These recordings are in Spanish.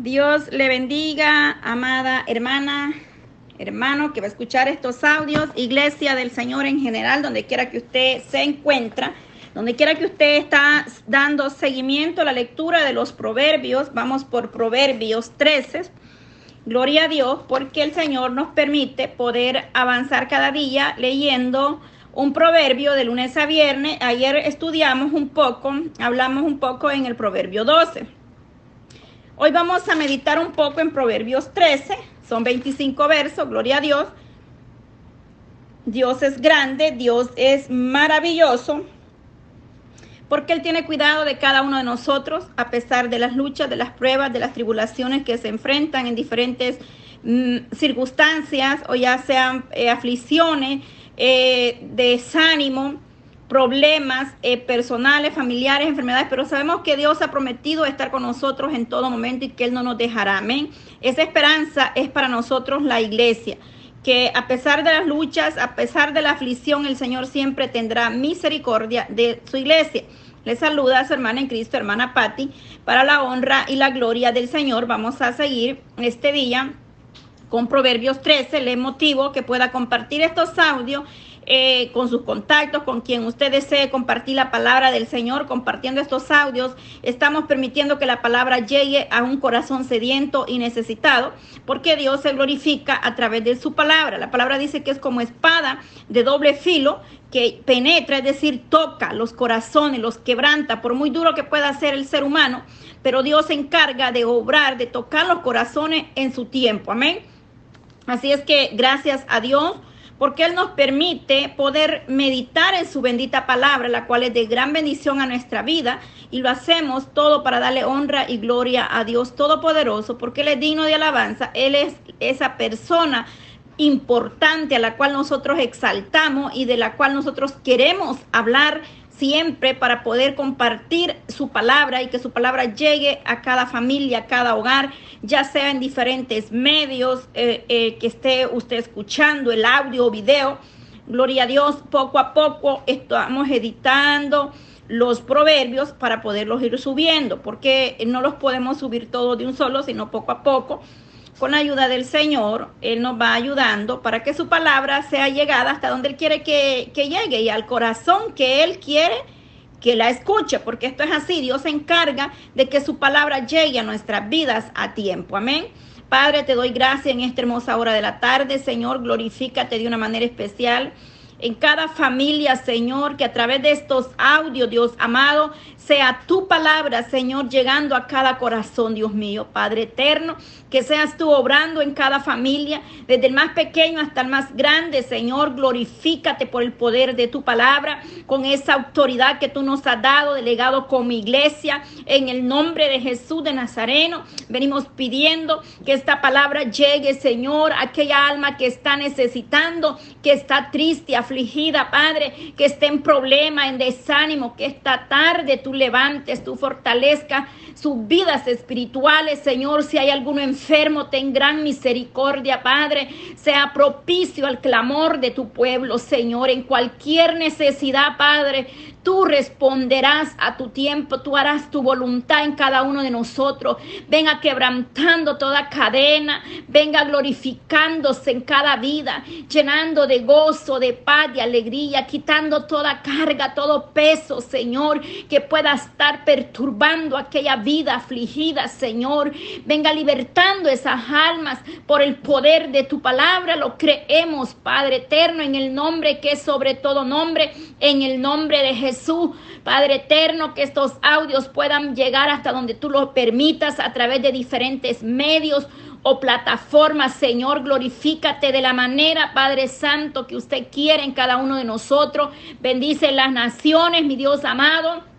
Dios le bendiga, amada hermana, hermano que va a escuchar estos audios, iglesia del Señor en general, donde quiera que usted se encuentra, donde quiera que usted está dando seguimiento a la lectura de los proverbios, vamos por Proverbios 13. Gloria a Dios, porque el Señor nos permite poder avanzar cada día leyendo un proverbio de lunes a viernes. Ayer estudiamos un poco, hablamos un poco en el proverbio 12. Hoy vamos a meditar un poco en Proverbios 13, son 25 versos, gloria a Dios. Dios es grande, Dios es maravilloso, porque Él tiene cuidado de cada uno de nosotros, a pesar de las luchas, de las pruebas, de las tribulaciones que se enfrentan en diferentes mm, circunstancias, o ya sean eh, aflicciones, eh, desánimo problemas eh, personales, familiares, enfermedades, pero sabemos que Dios ha prometido estar con nosotros en todo momento y que Él no nos dejará. Amén. Esa esperanza es para nosotros la iglesia que a pesar de las luchas, a pesar de la aflicción, el Señor siempre tendrá misericordia de su iglesia. Le saluda a su hermana en Cristo, hermana Patti, para la honra y la gloria del Señor. Vamos a seguir este día con Proverbios 13. Le motivo que pueda compartir estos audios eh, con sus contactos, con quien usted desee compartir la palabra del Señor, compartiendo estos audios. Estamos permitiendo que la palabra llegue a un corazón sediento y necesitado, porque Dios se glorifica a través de su palabra. La palabra dice que es como espada de doble filo que penetra, es decir, toca los corazones, los quebranta, por muy duro que pueda ser el ser humano, pero Dios se encarga de obrar, de tocar los corazones en su tiempo. Amén. Así es que gracias a Dios porque Él nos permite poder meditar en su bendita palabra, la cual es de gran bendición a nuestra vida, y lo hacemos todo para darle honra y gloria a Dios Todopoderoso, porque Él es digno de alabanza, Él es esa persona importante a la cual nosotros exaltamos y de la cual nosotros queremos hablar siempre para poder compartir su palabra y que su palabra llegue a cada familia, a cada hogar, ya sea en diferentes medios eh, eh, que esté usted escuchando el audio o video. Gloria a Dios, poco a poco estamos editando los proverbios para poderlos ir subiendo, porque no los podemos subir todos de un solo, sino poco a poco con la ayuda del Señor, Él nos va ayudando para que su palabra sea llegada hasta donde Él quiere que, llegue y al corazón que Él quiere que la escuche, porque esto es así, Dios se encarga de que su palabra llegue a nuestras vidas a tiempo, amén. Padre, te doy gracias en esta hermosa hora de la tarde, Señor, glorifícate de una manera especial en cada familia, Señor, que a través de estos audios, Dios amado, sea tu palabra, Señor, llegando a cada corazón, Dios mío, Padre eterno, que seas tú obrando en cada familia, desde el más pequeño hasta el más grande, Señor, glorifícate por el poder de tu palabra, con esa autoridad que tú nos has dado, delegado como iglesia, en el nombre de Jesús de Nazareno, venimos pidiendo que esta palabra llegue, Señor, a aquella alma que está necesitando, que está triste, Padre, que esté en problema, en desánimo, que esta tarde tú levantes, tú fortalezca sus vidas espirituales, Señor. Si hay alguno enfermo, ten gran misericordia, Padre. Sea propicio al clamor de tu pueblo, Señor, en cualquier necesidad, Padre. Tú responderás a tu tiempo, tú harás tu voluntad en cada uno de nosotros. Venga quebrantando toda cadena, venga glorificándose en cada vida, llenando de gozo, de paz, de alegría, quitando toda carga, todo peso, Señor, que pueda estar perturbando aquella vida afligida, Señor. Venga libertando esas almas por el poder de tu palabra. Lo creemos, Padre eterno, en el nombre que es sobre todo nombre, en el nombre de Jesús. Jesús. Padre eterno, que estos audios puedan llegar hasta donde tú lo permitas a través de diferentes medios o plataformas, Señor, glorifícate de la manera, Padre Santo, que usted quiere en cada uno de nosotros. Bendice las naciones, mi Dios amado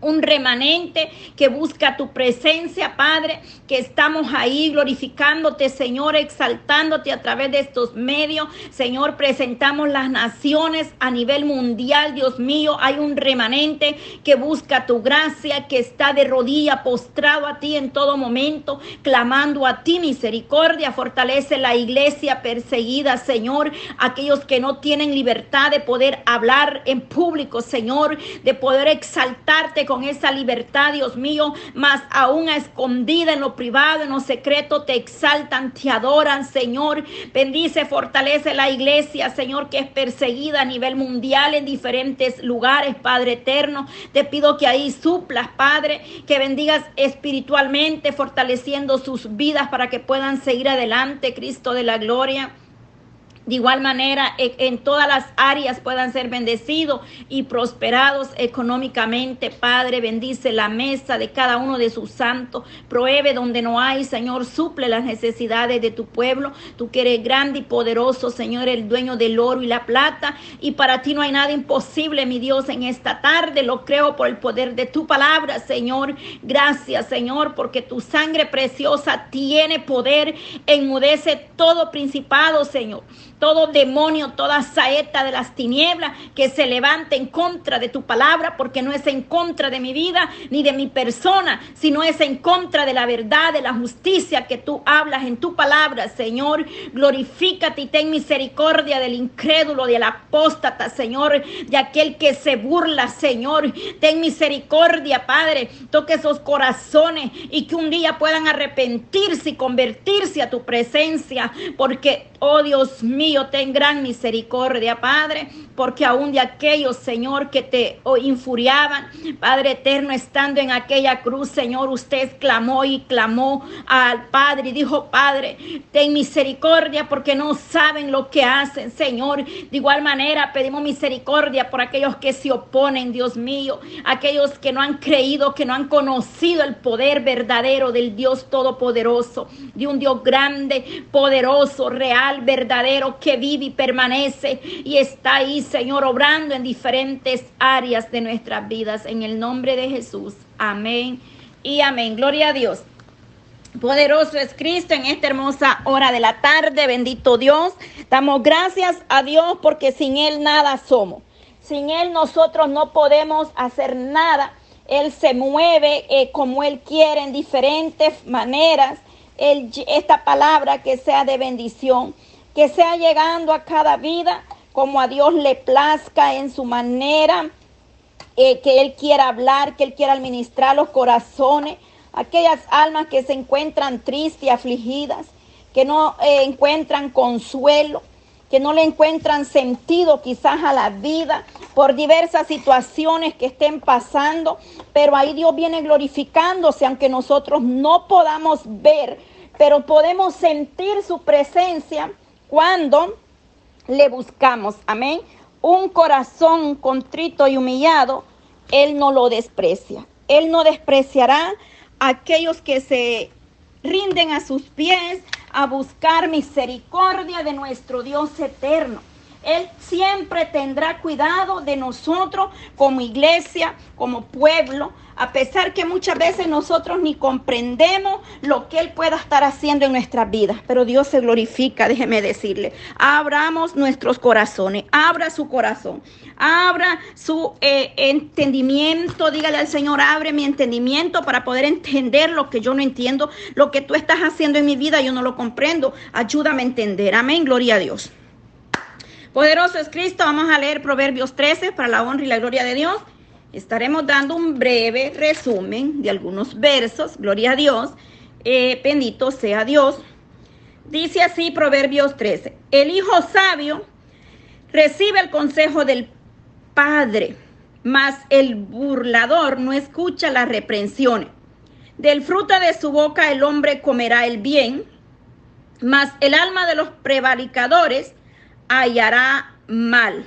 un remanente que busca tu presencia, Padre, que estamos ahí glorificándote, Señor, exaltándote a través de estos medios. Señor, presentamos las naciones a nivel mundial, Dios mío. Hay un remanente que busca tu gracia, que está de rodilla postrado a ti en todo momento, clamando a ti misericordia. Fortalece la iglesia perseguida, Señor, aquellos que no tienen libertad de poder hablar en público, Señor, de poder exaltarte con esa libertad, Dios mío, más aún a escondida en lo privado, en lo secreto, te exaltan, te adoran, Señor. Bendice, fortalece la iglesia, Señor, que es perseguida a nivel mundial en diferentes lugares, Padre eterno. Te pido que ahí suplas, Padre, que bendigas espiritualmente, fortaleciendo sus vidas para que puedan seguir adelante, Cristo de la gloria de igual manera en todas las áreas puedan ser bendecidos y prosperados económicamente. Padre, bendice la mesa de cada uno de sus santos. Pruebe donde no hay, Señor, suple las necesidades de tu pueblo. Tú que eres grande y poderoso, Señor, el dueño del oro y la plata. Y para ti no hay nada imposible, mi Dios, en esta tarde. Lo creo por el poder de tu palabra, Señor. Gracias, Señor, porque tu sangre preciosa tiene poder. Enmudece todo principado, Señor todo demonio, toda saeta de las tinieblas que se levante en contra de tu palabra, porque no es en contra de mi vida ni de mi persona, sino es en contra de la verdad, de la justicia que tú hablas en tu palabra, Señor. Glorifícate y ten misericordia del incrédulo, del apóstata, Señor, de aquel que se burla, Señor. Ten misericordia, Padre. Toque esos corazones y que un día puedan arrepentirse y convertirse a tu presencia, porque Oh Dios mío, ten gran misericordia, Padre, porque aún de aquellos, Señor, que te oh, infuriaban, Padre eterno, estando en aquella cruz, Señor, usted clamó y clamó al Padre y dijo, Padre, ten misericordia porque no saben lo que hacen, Señor. De igual manera, pedimos misericordia por aquellos que se oponen, Dios mío, aquellos que no han creído, que no han conocido el poder verdadero del Dios Todopoderoso, de un Dios grande, poderoso, real verdadero, que vive y permanece y está ahí, Señor, obrando en diferentes áreas de nuestras vidas. En el nombre de Jesús. Amén y amén. Gloria a Dios. Poderoso es Cristo en esta hermosa hora de la tarde. Bendito Dios. Damos gracias a Dios porque sin Él nada somos. Sin Él nosotros no podemos hacer nada. Él se mueve eh, como Él quiere en diferentes maneras esta palabra que sea de bendición, que sea llegando a cada vida como a Dios le plazca en su manera, eh, que Él quiera hablar, que Él quiera administrar los corazones, aquellas almas que se encuentran tristes y afligidas, que no eh, encuentran consuelo, que no le encuentran sentido quizás a la vida por diversas situaciones que estén pasando, pero ahí Dios viene glorificándose, aunque nosotros no podamos ver pero podemos sentir su presencia cuando le buscamos. Amén. Un corazón contrito y humillado, Él no lo desprecia. Él no despreciará a aquellos que se rinden a sus pies a buscar misericordia de nuestro Dios eterno. Él siempre tendrá cuidado de nosotros como iglesia, como pueblo, a pesar que muchas veces nosotros ni comprendemos lo que Él pueda estar haciendo en nuestras vidas. Pero Dios se glorifica, déjeme decirle. Abramos nuestros corazones, abra su corazón, abra su eh, entendimiento. Dígale al Señor, abre mi entendimiento para poder entender lo que yo no entiendo, lo que tú estás haciendo en mi vida, yo no lo comprendo. Ayúdame a entender. Amén, gloria a Dios. Poderoso es Cristo. Vamos a leer Proverbios 13 para la honra y la gloria de Dios. Estaremos dando un breve resumen de algunos versos. Gloria a Dios. Eh, bendito sea Dios. Dice así Proverbios 13. El hijo sabio recibe el consejo del padre, mas el burlador no escucha las reprensiones. Del fruto de su boca el hombre comerá el bien, mas el alma de los prevaricadores hallará mal.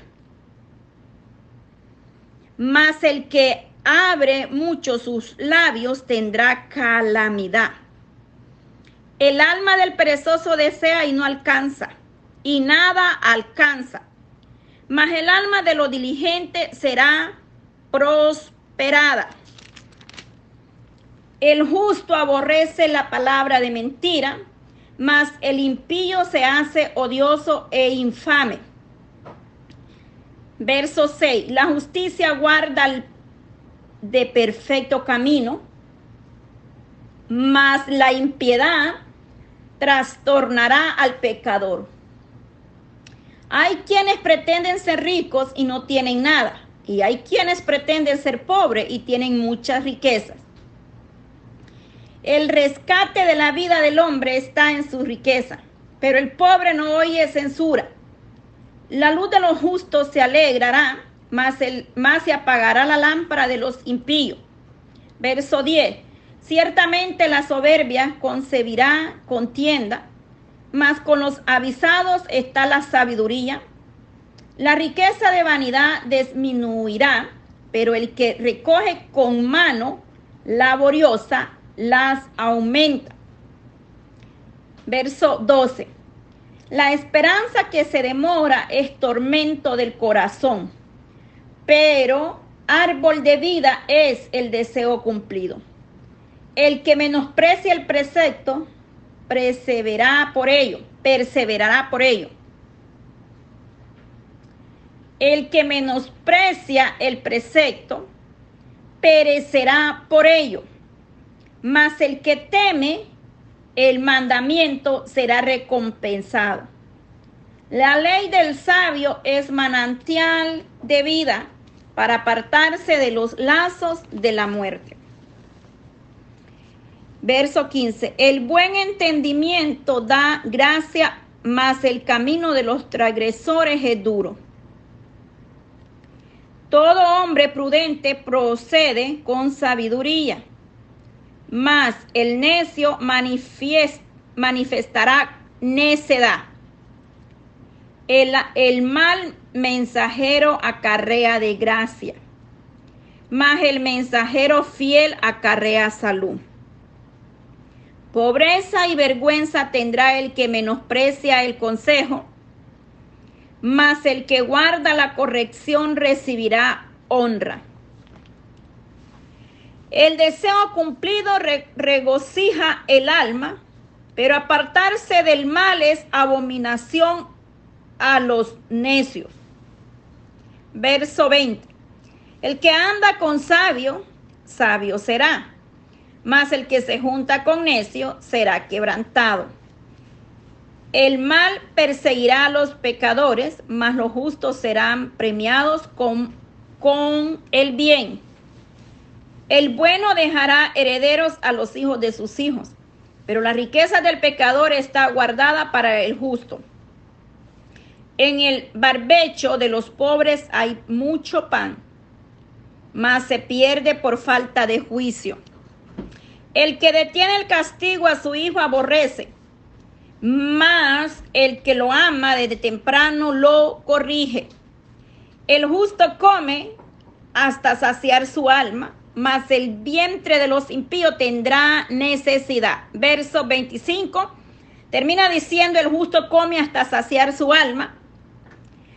Mas el que abre mucho sus labios tendrá calamidad. El alma del perezoso desea y no alcanza, y nada alcanza. Mas el alma de lo diligente será prosperada. El justo aborrece la palabra de mentira, mas el impío se hace odioso e infame. Verso 6. La justicia guarda de perfecto camino, mas la impiedad trastornará al pecador. Hay quienes pretenden ser ricos y no tienen nada, Y hay quienes pretenden ser pobres y tienen muchas riquezas. El rescate de la vida del hombre está en su riqueza, pero el pobre no oye censura. La luz de los justos se alegrará, más, el, más se apagará la lámpara de los impíos. Verso 10. Ciertamente la soberbia concebirá contienda, mas con los avisados está la sabiduría. La riqueza de vanidad disminuirá, pero el que recoge con mano laboriosa las aumenta. Verso 12. La esperanza que se demora es tormento del corazón, pero árbol de vida es el deseo cumplido. El que menosprecia el precepto, perseverará por ello, perseverará por ello. El que menosprecia el precepto, perecerá por ello. Mas el que teme el mandamiento será recompensado. La ley del sabio es manantial de vida para apartarse de los lazos de la muerte. Verso 15. El buen entendimiento da gracia, mas el camino de los transgresores es duro. Todo hombre prudente procede con sabiduría mas el necio manifestará necedad. El, el mal mensajero acarrea de gracia, mas el mensajero fiel acarrea salud. Pobreza y vergüenza tendrá el que menosprecia el consejo, mas el que guarda la corrección recibirá honra. El deseo cumplido regocija el alma, pero apartarse del mal es abominación a los necios. Verso 20. El que anda con sabio, sabio será, mas el que se junta con necio será quebrantado. El mal perseguirá a los pecadores, mas los justos serán premiados con, con el bien. El bueno dejará herederos a los hijos de sus hijos, pero la riqueza del pecador está guardada para el justo. En el barbecho de los pobres hay mucho pan, mas se pierde por falta de juicio. El que detiene el castigo a su hijo aborrece, mas el que lo ama desde temprano lo corrige. El justo come hasta saciar su alma, mas el vientre de los impíos tendrá necesidad. Verso 25 termina diciendo, el justo come hasta saciar su alma,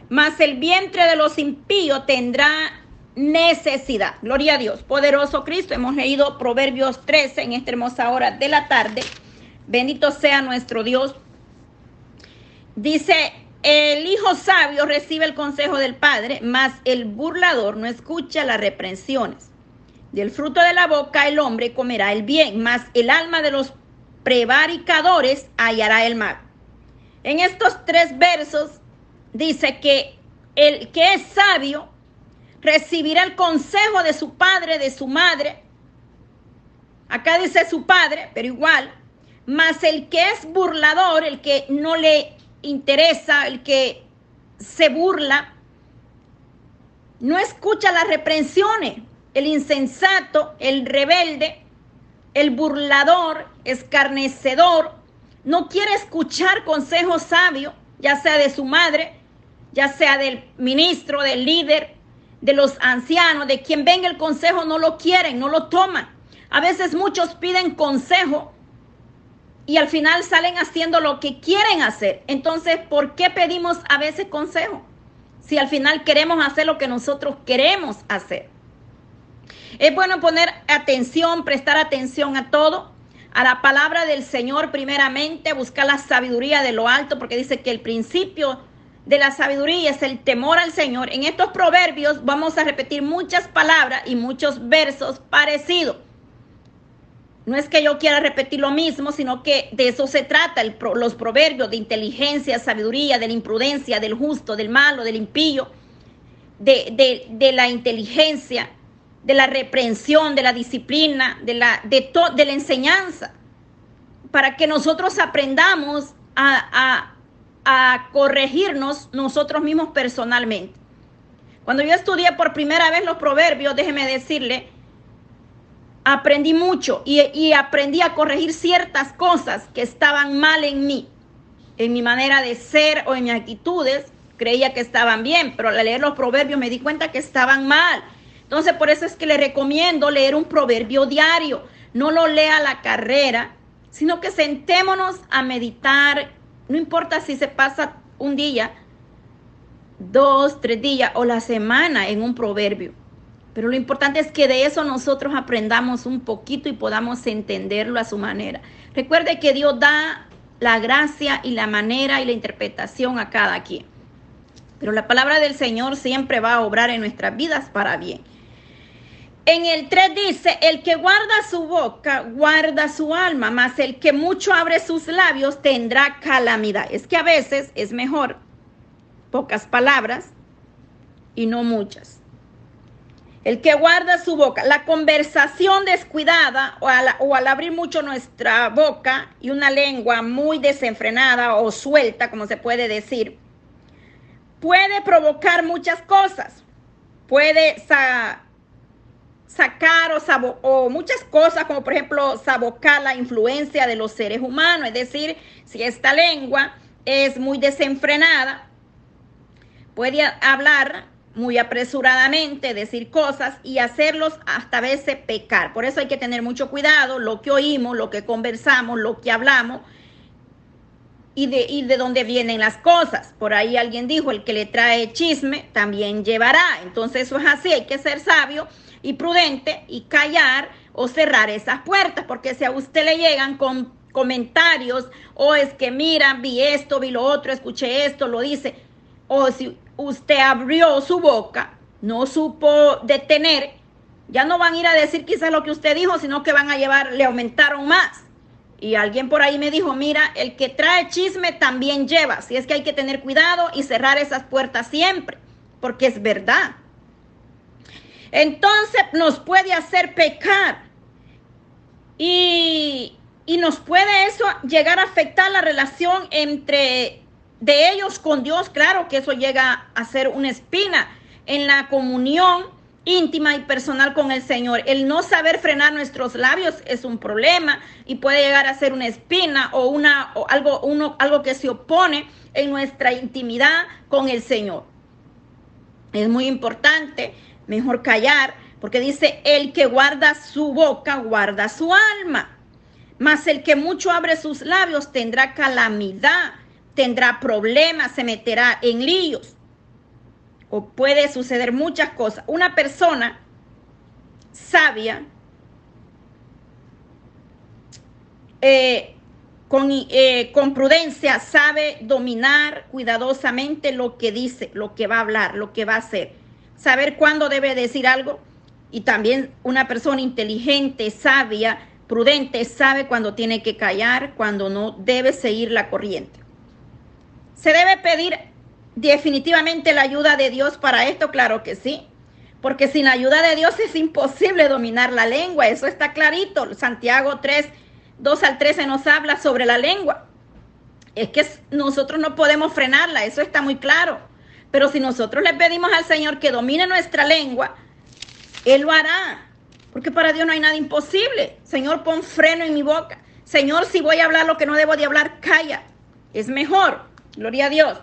mas el vientre de los impíos tendrá necesidad. Gloria a Dios, poderoso Cristo. Hemos leído Proverbios 13 en esta hermosa hora de la tarde. Bendito sea nuestro Dios. Dice, el hijo sabio recibe el consejo del padre, mas el burlador no escucha las reprensiones. Del fruto de la boca el hombre comerá el bien, mas el alma de los prevaricadores hallará el mal. En estos tres versos dice que el que es sabio recibirá el consejo de su padre, de su madre. Acá dice su padre, pero igual. Mas el que es burlador, el que no le interesa, el que se burla, no escucha las reprensiones el insensato, el rebelde, el burlador, escarnecedor, no quiere escuchar consejos sabios, ya sea de su madre, ya sea del ministro, del líder, de los ancianos, de quien venga el consejo, no lo quieren, no lo toman. A veces muchos piden consejo y al final salen haciendo lo que quieren hacer. Entonces, ¿por qué pedimos a veces consejo? Si al final queremos hacer lo que nosotros queremos hacer. Es bueno poner atención, prestar atención a todo, a la palabra del Señor primeramente, buscar la sabiduría de lo alto, porque dice que el principio de la sabiduría es el temor al Señor. En estos proverbios vamos a repetir muchas palabras y muchos versos parecidos. No es que yo quiera repetir lo mismo, sino que de eso se trata los proverbios de inteligencia, sabiduría, de la imprudencia, del justo, del malo, del impío de, la inteligencia, de la reprensión, de la disciplina, de la, de, de la enseñanza, para que nosotros aprendamos a, a, a corregirnos nosotros mismos personalmente. Cuando yo estudié por primera vez los proverbios, déjeme decirle, aprendí mucho y, y, aprendí a corregir ciertas cosas que estaban mal en mí, en mi manera de ser o en mis actitudes. Creía que estaban bien, pero al leer los proverbios me di cuenta que estaban mal. Entonces, por eso es que le recomiendo leer un proverbio diario. No lo lea a la carrera, sino que sentémonos a meditar. No importa si se pasa un día, dos, tres días o la semana en un proverbio. Pero lo importante es que de eso nosotros aprendamos un poquito y podamos entenderlo a su manera. Recuerde que Dios da la gracia y la manera y la interpretación a cada quien. Pero la palabra del Señor siempre va a obrar en nuestras vidas para bien. En el 3 dice, el que guarda su boca, guarda su alma, mas el que mucho abre sus labios tendrá calamidad. Es que a veces es mejor pocas palabras y no muchas. El que guarda su boca, la conversación descuidada o al, o al, abrir mucho nuestra boca y una lengua muy desenfrenada o suelta, como se puede decir, puede provocar muchas cosas. Puede sa sacar o, o, muchas cosas, como por ejemplo sabocar la influencia de los seres humanos. Es decir, si esta lengua es muy desenfrenada, puede hablar muy apresuradamente, decir cosas y hacerlos hasta veces pecar. Por eso hay que tener mucho cuidado lo que oímos, lo que conversamos, lo que hablamos y de, y de dónde vienen las cosas. Por ahí alguien dijo, el que le trae chisme también llevará. Entonces eso es así, hay que ser sabio y prudente y callar o cerrar esas puertas, porque si a usted le llegan con comentarios o es que mira, vi esto, vi lo otro, escuché esto, lo dice, o si usted abrió su boca, no supo detener, ya no van a ir a decir quizás lo que usted dijo, sino que van a llevar, le aumentaron más. Y alguien por ahí me dijo, mira, el que trae chisme también lleva. Si es que hay que tener cuidado y cerrar esas puertas siempre, porque es verdad. Entonces nos puede hacer pecar. Y, y nos puede eso llegar a afectar la relación entre de ellos con Dios, claro que eso llega a ser una espina en la comunión íntima y personal con el Señor. El no saber frenar nuestros labios es un problema y puede llegar a ser una espina o una o algo uno algo que se opone en nuestra intimidad con el Señor. Es muy importante mejor callar porque dice el que guarda su boca guarda su alma. Mas el que mucho abre sus labios tendrá calamidad tendrá problemas, se meterá en líos. O puede suceder muchas cosas. Una persona sabia, eh, eh, con prudencia, sabe dominar cuidadosamente lo que dice, lo que va a hablar, lo que va a hacer. Saber cuándo debe decir algo. Y también una persona inteligente, sabia, prudente, sabe cuándo tiene que callar, cuando no debe seguir la corriente. ¿Se debe pedir definitivamente la ayuda de Dios para esto? Claro que sí. Porque sin la ayuda de Dios es imposible dominar la lengua. Eso está clarito. Santiago 3, 2 al 13 nos habla sobre la lengua. Es que nosotros no podemos frenarla. Eso está muy claro. Pero si nosotros le pedimos al Señor que domine nuestra lengua, Él lo hará. Porque para Dios no hay nada imposible. Señor, pon freno en mi boca. Señor, si voy a hablar lo que no debo de hablar, calla. Es mejor. Gloria a Dios.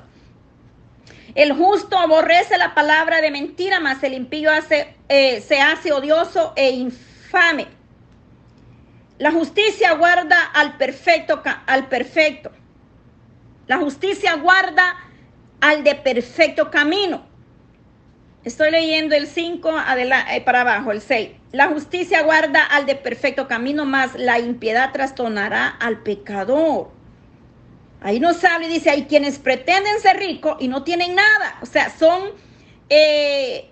El justo aborrece la palabra de mentira, mas el impío hace, eh, se hace odioso e infame. La justicia guarda al perfecto, al perfecto. La justicia guarda al de perfecto camino. Estoy leyendo el 5 eh, para abajo, el 6. La justicia guarda al de perfecto camino, mas la impiedad trastornará al pecador. Ahí nos habla y dice, hay quienes pretenden ser ricos y no tienen nada. O sea, son, eh,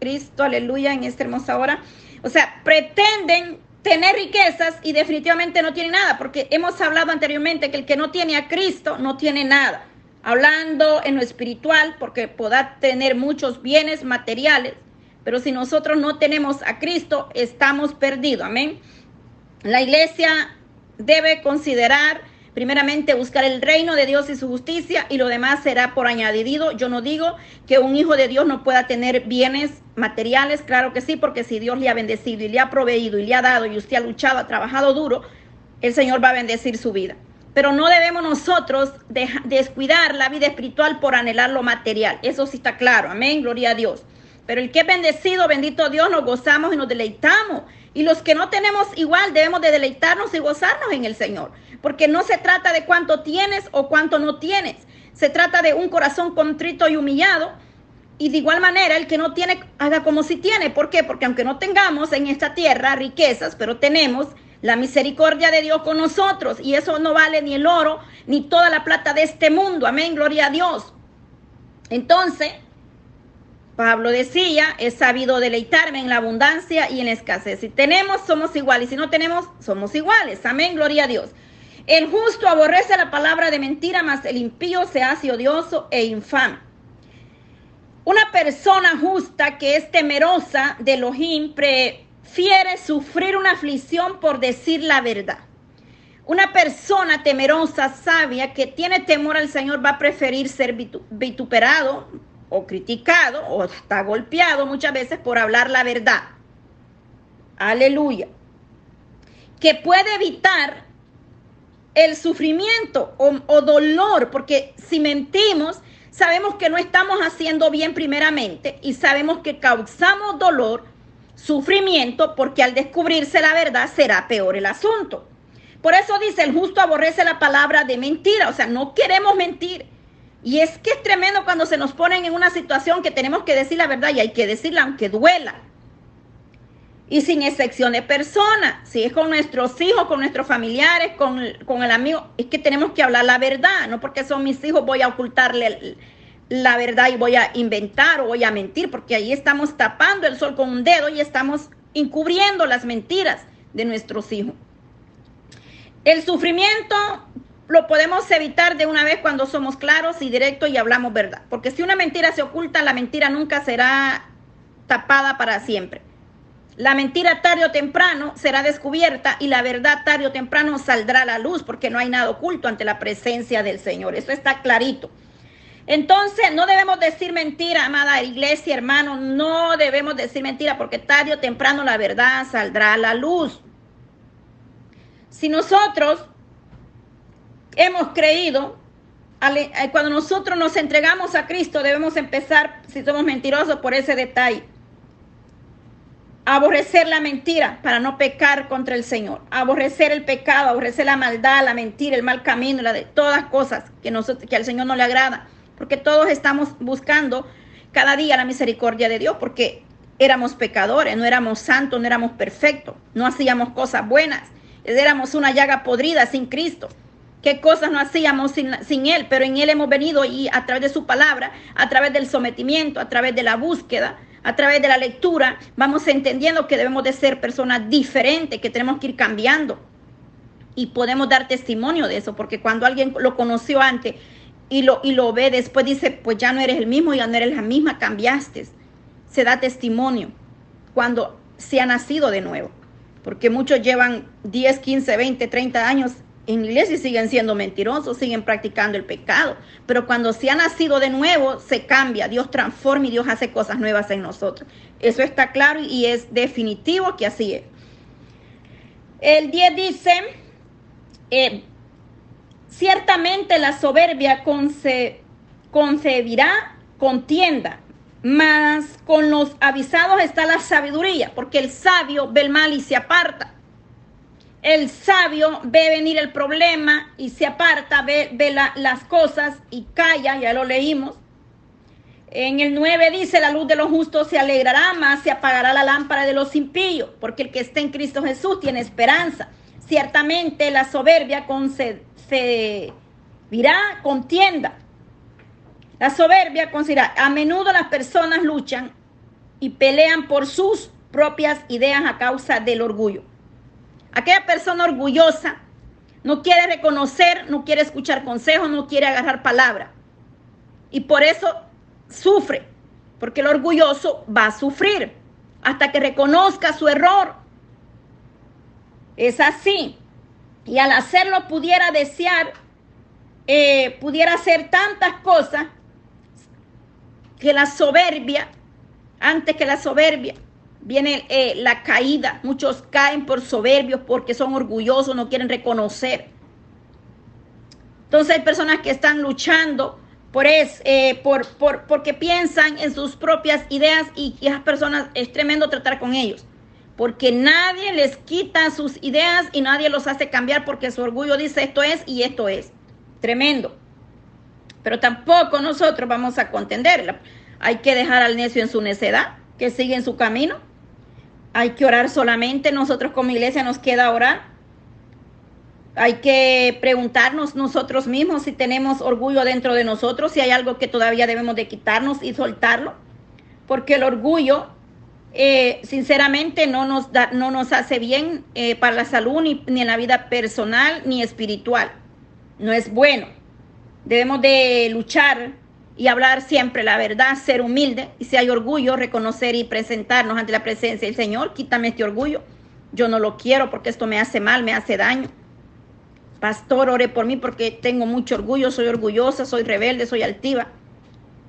Cristo, aleluya, en esta hermosa hora. O sea, pretenden tener riquezas y definitivamente no tienen nada, porque hemos hablado anteriormente que el que no tiene a Cristo no tiene nada. Hablando en lo espiritual, porque podrá tener muchos bienes materiales, pero si nosotros no tenemos a Cristo, estamos perdidos. Amén. La iglesia debe considerar primeramente buscar el reino de Dios y su justicia y lo demás será por añadido. Yo no digo que un hijo de Dios no pueda tener bienes materiales, claro que sí, porque si Dios le ha bendecido y le ha proveído y le ha dado y usted ha luchado, ha trabajado duro, el Señor va a bendecir su vida. Pero no debemos nosotros descuidar la vida espiritual por anhelar lo material. Eso sí está claro. Amén. Gloria a Dios. Pero el que es bendecido, bendito Dios, nos gozamos y nos deleitamos. Y los que no tenemos igual debemos de deleitarnos y gozarnos en el Señor. Porque no se trata de cuánto tienes o cuánto no tienes. Se trata de un corazón contrito y humillado. Y de igual manera, el que no tiene, haga como si tiene. ¿Por qué? Porque aunque no tengamos en esta tierra riquezas, pero tenemos la misericordia de Dios con nosotros. Y eso no vale ni el oro ni toda la plata de este mundo. Amén, gloria a Dios. Entonces, Pablo decía, he sabido deleitarme en la abundancia y en la escasez. Si tenemos, somos iguales. Si no tenemos, somos iguales. Amén, gloria a Dios. El justo aborrece la palabra de mentira, mas el impío se hace odioso e infame. Una persona justa que es temerosa de Elohim pre prefiere sufrir una aflicción por decir la verdad. Una persona temerosa, sabia, que tiene temor al Señor va a preferir ser vituperado o criticado o hasta golpeado muchas veces por hablar la verdad. Aleluya. Que puede evitar el sufrimiento o, o, dolor, porque si mentimos, sabemos que no estamos haciendo bien primeramente y sabemos que causamos dolor sufrimiento porque al descubrirse la verdad será peor el asunto. Por eso dice, el justo aborrece la palabra de mentira, o sea, no queremos mentir. Y es que es tremendo cuando se nos ponen en una situación que tenemos que decir la verdad y hay que decirla aunque duela. Y sin excepción de persona, si es con nuestros hijos, con nuestros familiares, con, con el amigo, es que tenemos que hablar la verdad, no porque son mis hijos voy a ocultarle la verdad y voy a inventar o voy a mentir, porque ahí estamos tapando el sol con un dedo y estamos encubriendo las mentiras de nuestros hijos. El sufrimiento lo podemos evitar de una vez cuando somos claros y directos y hablamos verdad, porque si una mentira se oculta, la mentira nunca será tapada para siempre. La mentira tarde o temprano será descubierta y la verdad tarde o temprano saldrá a la luz porque no hay nada oculto ante la presencia del Señor. Eso está clarito. Entonces, no debemos decir mentira, amada iglesia, hermano, no debemos decir mentira porque tarde o temprano la verdad saldrá a la luz. Si nosotros hemos creído, eh, cuando nosotros nos entregamos a Cristo, debemos empezar, si somos mentirosos, por ese detalle. Aborrecer la mentira para no pecar contra el Señor. Aborrecer el pecado, aborrecer la maldad, la mentira, el mal camino, la de todas cosas que, que al Señor no le agrada porque todos estamos buscando cada día la misericordia de Dios, porque éramos pecadores, no éramos santos, no éramos perfectos, no hacíamos cosas buenas, éramos una llaga podrida sin Cristo. ¿Qué cosas no hacíamos sin, sin, Él? Pero en Él hemos venido y a través de su palabra, a través del sometimiento, a través de la búsqueda, a través de la lectura, vamos entendiendo que debemos de ser personas diferentes, que tenemos que ir cambiando. Y podemos dar testimonio de eso, porque cuando alguien lo conoció antes y lo, y lo ve, después dice, pues ya no eres el mismo, ya no eres la misma, cambiaste. Se da testimonio cuando se ha nacido de nuevo. Porque muchos llevan 10, 15, 20, 30 años en iglesia y siguen siendo mentirosos, siguen practicando el pecado. Pero cuando se ha nacido de nuevo, se cambia, Dios transforma y Dios hace cosas nuevas en nosotros. Eso está claro y es definitivo que así es. El 10 dice, eh, Ciertamente la soberbia concebirá contienda, mas con los avisados está la sabiduría, porque el sabio ve el mal y se aparta. El sabio ve venir el problema y se aparta, ve, las cosas y calla, ya lo leímos. En el 9 dice, la luz de los justos se alegrará, más se apagará la lámpara de los impíos, porque el que está en Cristo Jesús tiene esperanza. Ciertamente la soberbia concede se virá contienda. La soberbia considera, a menudo las personas luchan y pelean por sus propias ideas a causa del orgullo. Aquella persona orgullosa no quiere reconocer, no quiere escuchar consejos, no quiere agarrar palabra. Y por eso sufre, porque el orgulloso va a sufrir hasta que reconozca su error. Es así. Y al hacerlo pudiera desear, eh, pudiera hacer tantas cosas que la soberbia, antes que la soberbia, viene eh, la caída. Muchos caen por soberbios porque son orgullosos, no quieren reconocer. Entonces hay personas que están luchando por es, eh, por, por, porque piensan en sus propias ideas y, y esas personas es tremendo tratar con ellos. Porque nadie les quita sus ideas y nadie los hace cambiar porque su orgullo dice esto es y esto es. Tremendo. Pero tampoco nosotros vamos a contenderla. Hay que dejar al necio en su necedad, que sigue en su camino. Hay que orar solamente. Nosotros como iglesia nos queda orar hay que preguntarnos nosotros mismos si tenemos orgullo dentro de nosotros, si hay algo que todavía debemos de quitarnos y soltarlo, porque el orgullo, eh, sinceramente, no nos, da, no nos hace bien eh, para la salud, ni, ni en la vida personal, ni espiritual. No es bueno. Debemos de luchar y hablar siempre la verdad, ser humilde, y si hay orgullo, reconocer y presentarnos ante la presencia del Señor, quítame este orgullo. Yo no lo quiero porque esto me hace mal, me hace daño. Pastor, ore por mí porque tengo mucho orgullo, soy orgullosa, soy rebelde, soy altiva.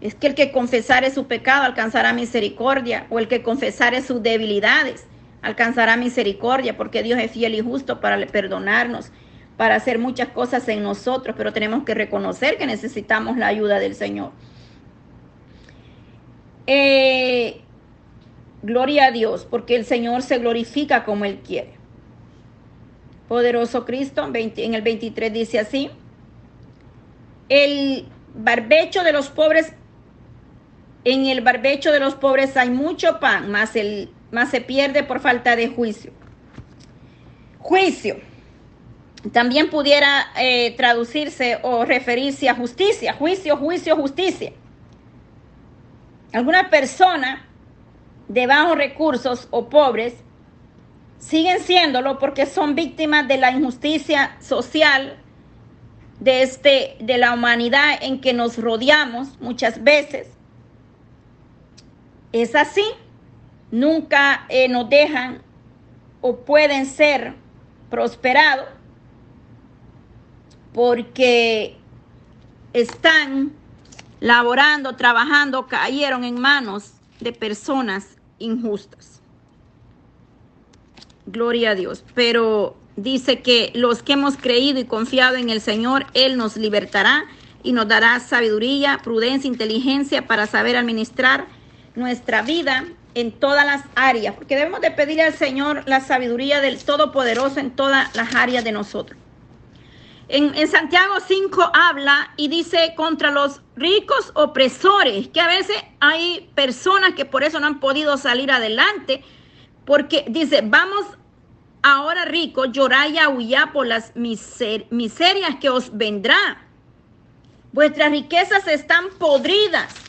Es que el que confesare su pecado alcanzará misericordia, o el que confesare sus debilidades alcanzará misericordia, porque Dios es fiel y justo para perdonarnos, para hacer muchas cosas en nosotros, pero tenemos que reconocer que necesitamos la ayuda del Señor. Eh, gloria a Dios, porque el Señor se glorifica como Él quiere. Poderoso Cristo, en el 23 dice así, el barbecho de los pobres, en el barbecho de los pobres hay mucho pan, más, el, más se pierde por falta de juicio. Juicio. También pudiera eh, traducirse o referirse a justicia, juicio, juicio, justicia. Alguna persona de bajos recursos o pobres siguen siéndolo porque son víctimas de la injusticia social de este de la humanidad en que nos rodeamos muchas veces. Es así. Nunca eh, nos dejan o pueden ser prosperados porque están laborando, trabajando, cayeron en manos de personas injustas. Gloria a Dios. Pero dice que los que hemos creído y confiado en el Señor, Él nos libertará y nos dará sabiduría, prudencia, inteligencia para saber administrar nuestra vida en todas las áreas, porque debemos de pedirle al Señor la sabiduría del Todopoderoso en todas las áreas de nosotros. En, en, Santiago 5 habla y dice contra los ricos opresores, que a veces hay personas que por eso no han podido salir adelante, porque dice, vamos ahora rico, llorá y aullá por las miserias que os vendrá. Vuestras riquezas están podridas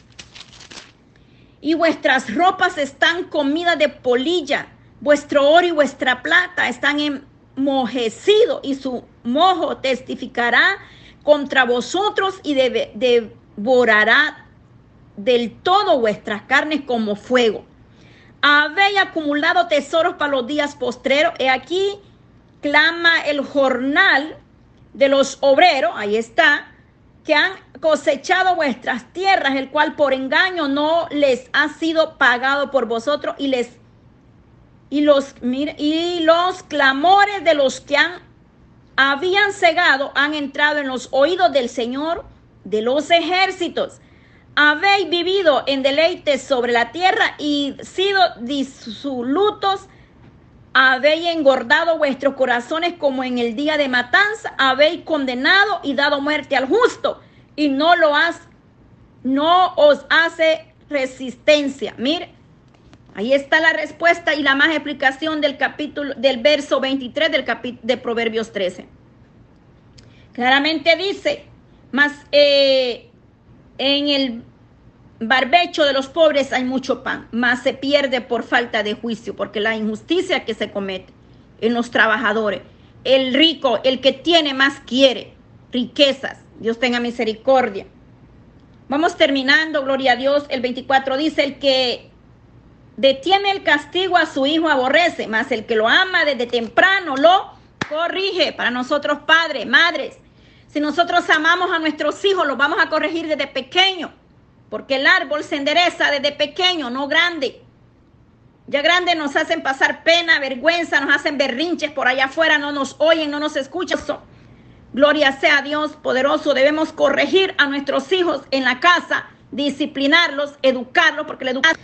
y vuestras ropas están comidas de polilla. Vuestro oro y vuestra plata están enmojecidos y su mojo testificará contra vosotros y devorará del todo vuestras carnes como fuego habéis acumulado tesoros para los días postreros. He aquí clama el jornal de los obreros, ahí está, que han cosechado vuestras tierras, el cual por engaño no les ha sido pagado por vosotros y les y los y los clamores de los que han habían cegado han entrado en los oídos del Señor de los ejércitos. Habéis vivido en deleites sobre la tierra y sido disolutos, habéis engordado vuestros corazones como en el día de matanza, habéis condenado y dado muerte al justo y no lo has, no os hace resistencia. Mire, ahí está la respuesta y la más explicación del capítulo, del verso 23 del capítulo de Proverbios 13. Claramente dice, más eh, en el barbecho de los pobres hay mucho pan, mas se pierde por falta de juicio, porque la injusticia que se comete en los trabajadores, el rico, el que tiene más quiere riquezas, Dios tenga misericordia. Vamos terminando, gloria a Dios. El 24 dice, el que detiene el castigo a su hijo aborrece, mas el que lo ama desde temprano lo corrige. Para nosotros padres, madres, si nosotros amamos a nuestros hijos, los vamos a corregir desde pequeño, porque el árbol se endereza desde pequeño, no grande. Ya grandes nos hacen pasar pena, vergüenza, nos hacen berrinches por allá afuera, no nos oyen, no nos escuchan. Gloria sea a Dios poderoso. Debemos corregir a nuestros hijos en la casa, disciplinarlos, educarlos, porque la educación